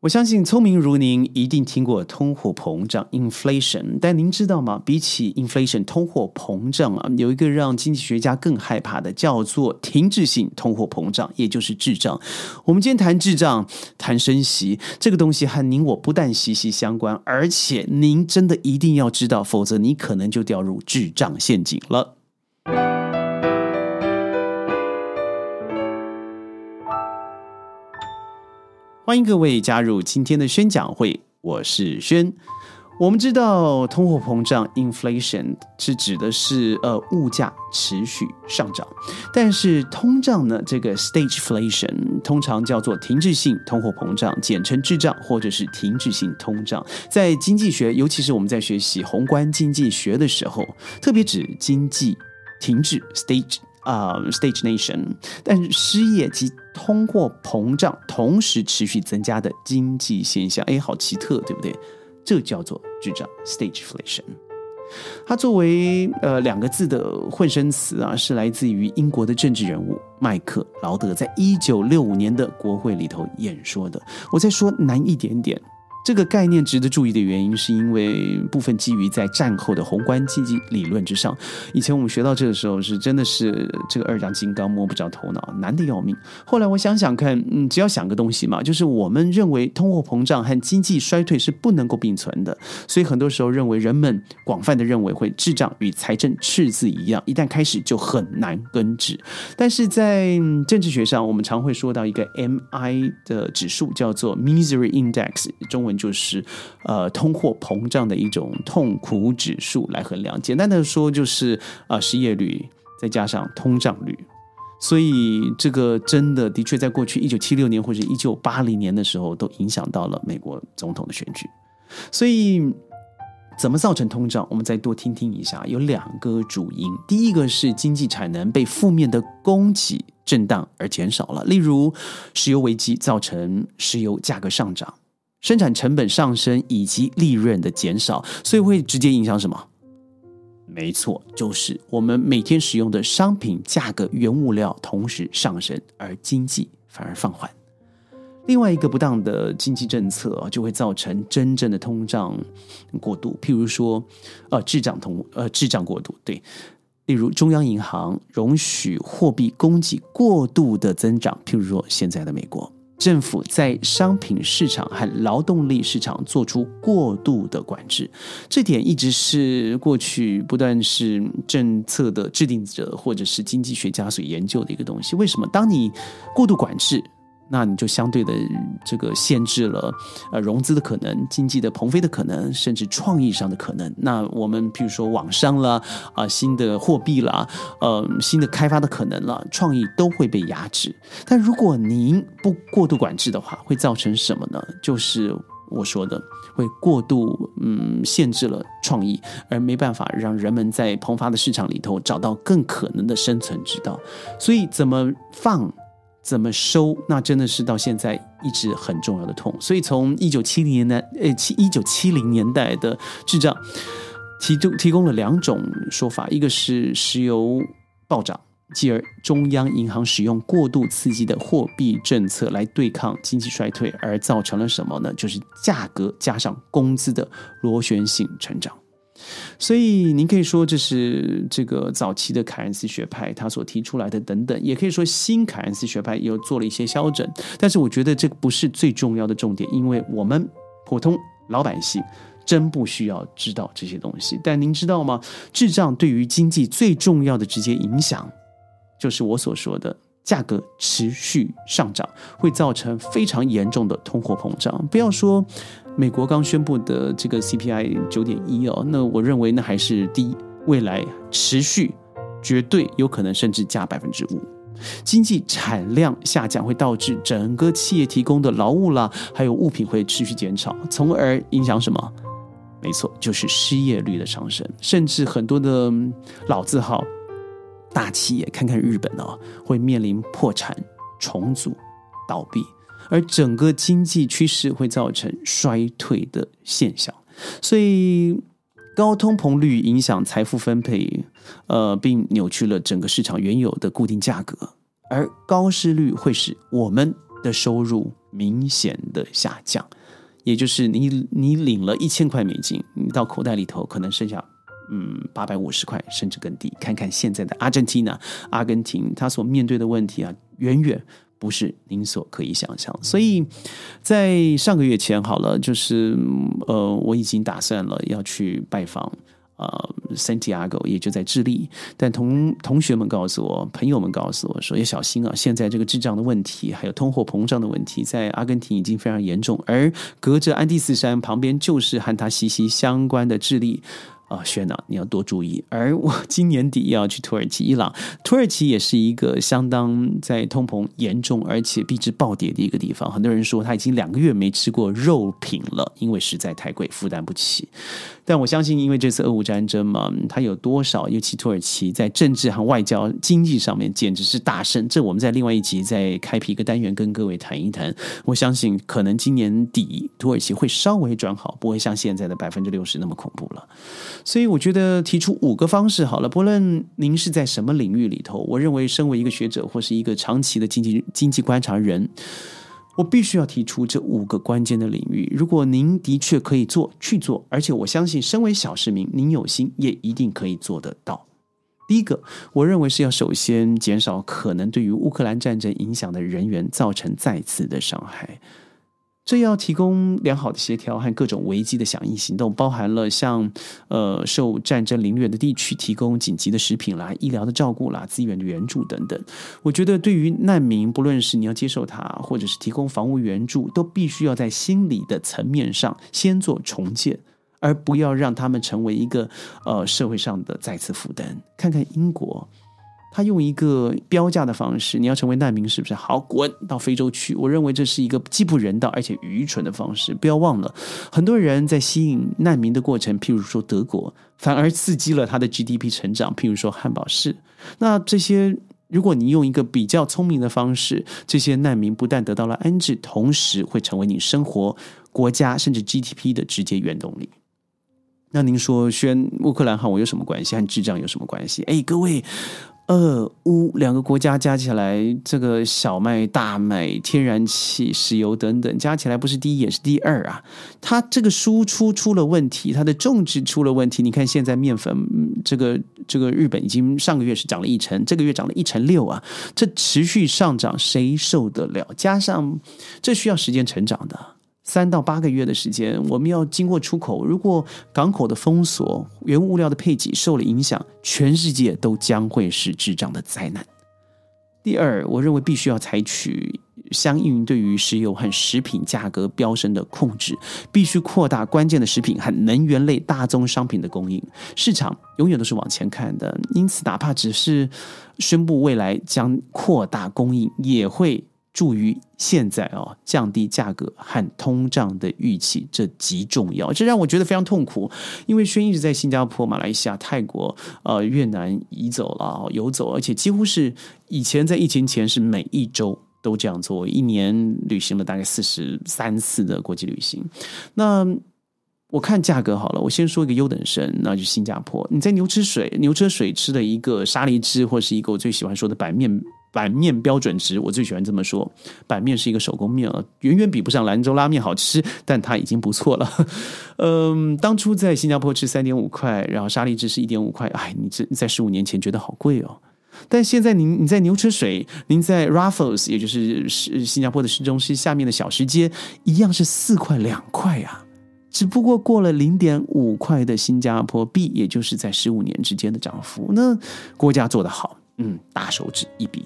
我相信聪明如您一定听过通货膨胀 （inflation），但您知道吗？比起 inflation 通货膨胀啊，有一个让经济学家更害怕的，叫做停滞性通货膨胀，也就是滞胀。我们今天谈滞胀，谈升息，这个东西和您我不但息息相关，而且您真的一定要知道，否则你可能就掉入滞胀陷阱了。欢迎各位加入今天的宣讲会，我是轩。我们知道通货膨胀 （inflation） 是指的是呃物价持续上涨，但是通胀呢，这个 stageflation 通常叫做停滞性通货膨胀，简称滞胀或者是停滞性通胀。在经济学，尤其是我们在学习宏观经济学的时候，特别指经济停滞 （stage）。啊 Stage Nation，但是失业及通货膨胀同时持续增加的经济现象，哎，好奇特，对不对？这叫做滞胀 （stagflation）。它作为呃两个字的混声词啊，是来自于英国的政治人物麦克劳德在一九六五年的国会里头演说的。我再说难一点点。这个概念值得注意的原因，是因为部分基于在战后的宏观经济理论之上。以前我们学到这个时候，是真的是这个二郎金刚摸不着头脑，难的要命。后来我想想看，嗯，只要想个东西嘛，就是我们认为通货膨胀和经济衰退是不能够并存的，所以很多时候认为人们广泛的认为会滞胀与财政赤字一样，一旦开始就很难根治。但是在政治学上，我们常会说到一个 M I 的指数，叫做 Misery Index，中文。就是，呃，通货膨胀的一种痛苦指数来衡量。简单的说，就是啊，失业率再加上通胀率。所以，这个真的的确在过去一九七六年或者一九八零年的时候，都影响到了美国总统的选举。所以，怎么造成通胀？我们再多听听一下。有两个主因，第一个是经济产能被负面的供给震荡而减少了，例如石油危机造成石油价格上涨。生产成本上升以及利润的减少，所以会直接影响什么？没错，就是我们每天使用的商品价格、原物料同时上升，而经济反而放缓。另外一个不当的经济政策就会造成真正的通胀过度，譬如说，呃，滞胀通呃滞胀过度，对，例如中央银行容许货币供给过度的增长，譬如说现在的美国。政府在商品市场和劳动力市场做出过度的管制，这点一直是过去不断是政策的制定者或者是经济学家所研究的一个东西。为什么？当你过度管制？那你就相对的这个限制了呃融资的可能、经济的腾飞的可能，甚至创意上的可能。那我们譬如说网商啦啊新的货币啦呃新的开发的可能了，创意都会被压制。但如果您不过度管制的话，会造成什么呢？就是我说的会过度嗯限制了创意，而没办法让人们在蓬发的市场里头找到更可能的生存之道。所以怎么放？怎么收？那真的是到现在一直很重要的痛。所以从一九七零年代，呃，七一九七零年代的智障提供提供了两种说法：一个是石油暴涨，继而中央银行使用过度刺激的货币政策来对抗经济衰退，而造成了什么呢？就是价格加上工资的螺旋性成长。所以，您可以说这是这个早期的凯恩斯学派他所提出来的等等，也可以说新凯恩斯学派又做了一些消整。但是，我觉得这不是最重要的重点，因为我们普通老百姓真不需要知道这些东西。但您知道吗？智障对于经济最重要的直接影响，就是我所说的。价格持续上涨，会造成非常严重的通货膨胀。不要说美国刚宣布的这个 CPI 九点一哦，那我认为那还是低，未来持续绝对有可能甚至加百分之五。经济产量下降会导致整个企业提供的劳务啦，还有物品会持续减少，从而影响什么？没错，就是失业率的上升，甚至很多的老字号。大企业看看日本哦，会面临破产、重组、倒闭，而整个经济趋势会造成衰退的现象。所以，高通膨率影响财富分配，呃，并扭曲了整个市场原有的固定价格；而高失率会使我们的收入明显的下降，也就是你你领了一千块美金，你到口袋里头可能剩下嗯八百五十块，甚至更低。看看现在的阿根廷呢，阿根廷他所面对的问题啊，远远不是您所可以想象。所以在上个月前，好了，就是呃，我已经打算了要去拜访。呃，Santiago 也就在智利，但同同学们告诉我，朋友们告诉我说，要小心啊！现在这个智障的问题，还有通货膨胀的问题，在阿根廷已经非常严重，而隔着安第斯山旁边就是和它息息相关的智利。啊，轩呐，你要多注意。而我 今年底要去土耳其、伊朗，土耳其也是一个相当在通膨严重而且币值暴跌的一个地方。很多人说他已经两个月没吃过肉品了，因为实在太贵，负担不起。但我相信，因为这次俄乌战争嘛，它有多少？尤其土耳其在政治和外交、经济上面简直是大胜。这我们在另外一集再开辟一个单元，跟各位谈一谈。我相信，可能今年底土耳其会稍微转好，不会像现在的百分之六十那么恐怖了。所以我觉得提出五个方式好了，不论您是在什么领域里头，我认为身为一个学者或是一个长期的经济经济观察人，我必须要提出这五个关键的领域。如果您的确可以做去做，而且我相信身为小市民，您有心也一定可以做得到。第一个，我认为是要首先减少可能对于乌克兰战争影响的人员造成再次的伤害。这要提供良好的协调和各种危机的响应行动，包含了像呃受战争凌虐的地区提供紧急的食品啦、医疗的照顾啦、资源的援助等等。我觉得对于难民，不论是你要接受他，或者是提供房屋援助，都必须要在心理的层面上先做重建，而不要让他们成为一个呃社会上的再次负担。看看英国。他用一个标价的方式，你要成为难民是不是？好，滚到非洲去！我认为这是一个既不人道而且愚蠢的方式。不要忘了，很多人在吸引难民的过程，譬如说德国，反而刺激了他的 GDP 成长。譬如说汉堡市，那这些，如果你用一个比较聪明的方式，这些难民不但得到了安置，同时会成为你生活、国家甚至 GDP 的直接原动力。那您说，宣乌克兰和我有什么关系？和智障有什么关系？哎，各位。俄乌两个国家加起来，这个小麦、大麦、天然气、石油等等加起来，不是第一也是第二啊！它这个输出出了问题，它的种植出了问题。你看现在面粉，这个这个日本已经上个月是涨了一成，这个月涨了一成六啊！这持续上涨，谁受得了？加上这需要时间成长的。三到八个月的时间，我们要经过出口。如果港口的封锁、原物料的配给受了影响，全世界都将会是智障的灾难。第二，我认为必须要采取相应对于石油和食品价格飙升的控制，必须扩大关键的食品和能源类大宗商品的供应。市场永远都是往前看的，因此哪怕只是宣布未来将扩大供应，也会。助于现在哦降低价格和通胀的预期，这极重要。这让我觉得非常痛苦，因为轩一直在新加坡、马来西亚、泰国、呃越南移走了游走，而且几乎是以前在疫情前是每一周都这样做，一年旅行了大概四十三次的国际旅行。那我看价格好了，我先说一个优等生，那就新加坡。你在牛吃水、牛车水吃的一个沙梨汁，或是一个我最喜欢说的白面。板面标准值，我最喜欢这么说。板面是一个手工面啊，远远比不上兰州拉面好吃，但它已经不错了。嗯，当初在新加坡吃三点五块，然后沙梨汁是一点五块，哎，你这在十五年前觉得好贵哦。但现在您你在牛车水，您在 Raffles，也就是是新加坡的市中心下面的小吃街，一样是四块两块呀。只不过过了零点五块的新加坡币，也就是在十五年之间的涨幅，那国家做得好。嗯，大手指一笔。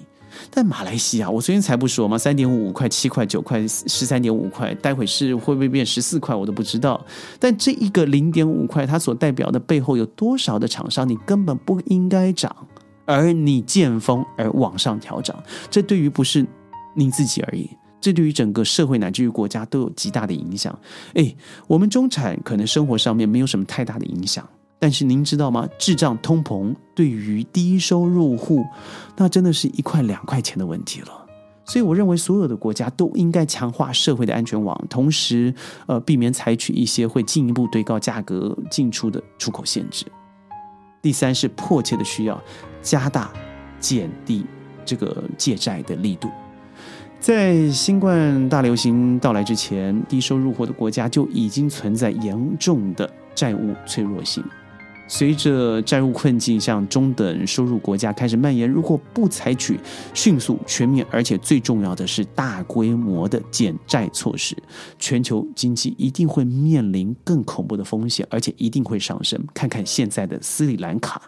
但马来西亚，我昨天才不说吗？三点五块、七块、九块、十三点五块，待会是会不会变十四块，我都不知道。但这一个零点五块，它所代表的背后有多少的厂商，你根本不应该涨，而你见风而往上调涨，这对于不是你自己而已，这对于整个社会乃至于国家都有极大的影响。哎，我们中产可能生活上面没有什么太大的影响。但是您知道吗？智障通膨对于低收入户，那真的是一块两块钱的问题了。所以我认为所有的国家都应该强化社会的安全网，同时呃避免采取一些会进一步对高价格进出的出口限制。第三是迫切的需要加大减低这个借债的力度。在新冠大流行到来之前，低收入户的国家就已经存在严重的债务脆弱性。随着债务困境向中等收入国家开始蔓延，如果不采取迅速、全面，而且最重要的是大规模的减债措施，全球经济一定会面临更恐怖的风险，而且一定会上升。看看现在的斯里兰卡。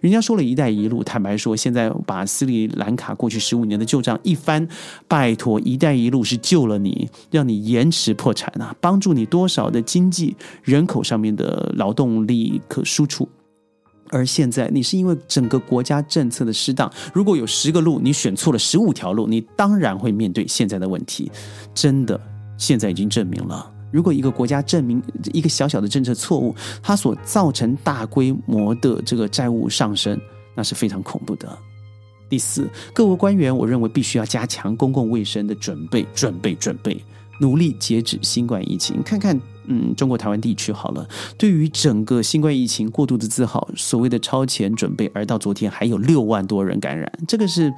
人家说了一带一路，坦白说，现在把斯里兰卡过去十五年的旧账一翻，拜托，一带一路是救了你，让你延迟破产啊，帮助你多少的经济人口上面的劳动力可输出，而现在你是因为整个国家政策的失当，如果有十个路，你选错了十五条路，你当然会面对现在的问题，真的，现在已经证明了。如果一个国家证明一个小小的政策错误，它所造成大规模的这个债务上升，那是非常恐怖的。第四，各国官员，我认为必须要加强公共卫生的准备，准备，准备，努力截止新冠疫情。看看，嗯，中国台湾地区好了，对于整个新冠疫情过度的自豪，所谓的超前准备，而到昨天还有六万多人感染，这个是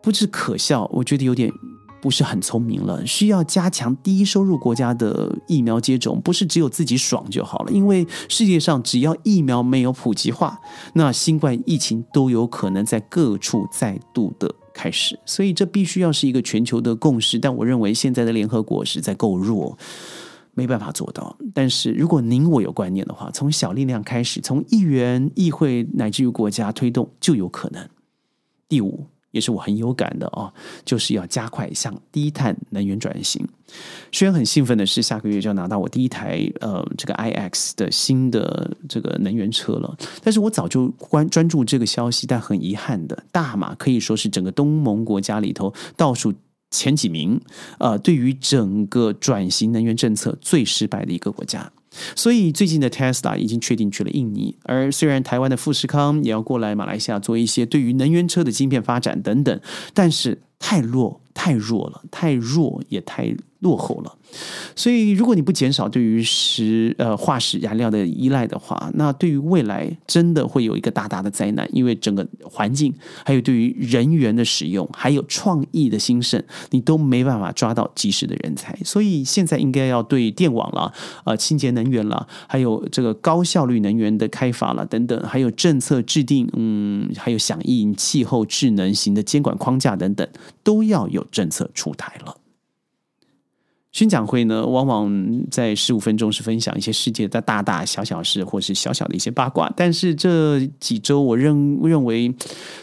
不是可笑？我觉得有点。不是很聪明了，需要加强低收入国家的疫苗接种，不是只有自己爽就好了。因为世界上只要疫苗没有普及化，那新冠疫情都有可能在各处再度的开始。所以这必须要是一个全球的共识。但我认为现在的联合国实在够弱，没办法做到。但是如果您我有观念的话，从小力量开始，从议员、议会乃至于国家推动，就有可能。第五。也是我很有感的哦，就是要加快向低碳能源转型。虽然很兴奋的是，下个月就要拿到我第一台呃这个 iX 的新的这个能源车了，但是我早就关专注这个消息，但很遗憾的，大马可以说是整个东盟国家里头倒数前几名，呃，对于整个转型能源政策最失败的一个国家。所以最近的 Tesla 已经确定去了印尼，而虽然台湾的富士康也要过来马来西亚做一些对于能源车的晶片发展等等，但是太弱太弱了，太弱也太。落后了，所以如果你不减少对于石呃化石燃料的依赖的话，那对于未来真的会有一个大大的灾难。因为整个环境，还有对于人员的使用，还有创意的兴盛，你都没办法抓到及时的人才。所以现在应该要对电网了、呃清洁能源了，还有这个高效率能源的开发了等等，还有政策制定，嗯，还有响应气候智能型的监管框架等等，都要有政策出台了。宣讲会呢，往往在十五分钟是分享一些世界的大大小小事，或是小小的一些八卦。但是这几周，我认认为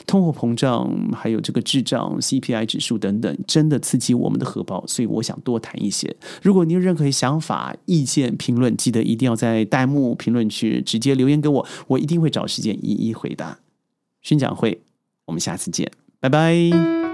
通货膨胀，还有这个智障、CPI 指数等等，真的刺激我们的荷包，所以我想多谈一些。如果你有任何想法、意见、评论，记得一定要在弹幕评论区直接留言给我，我一定会找时间一一回答。宣讲会，我们下次见，拜拜。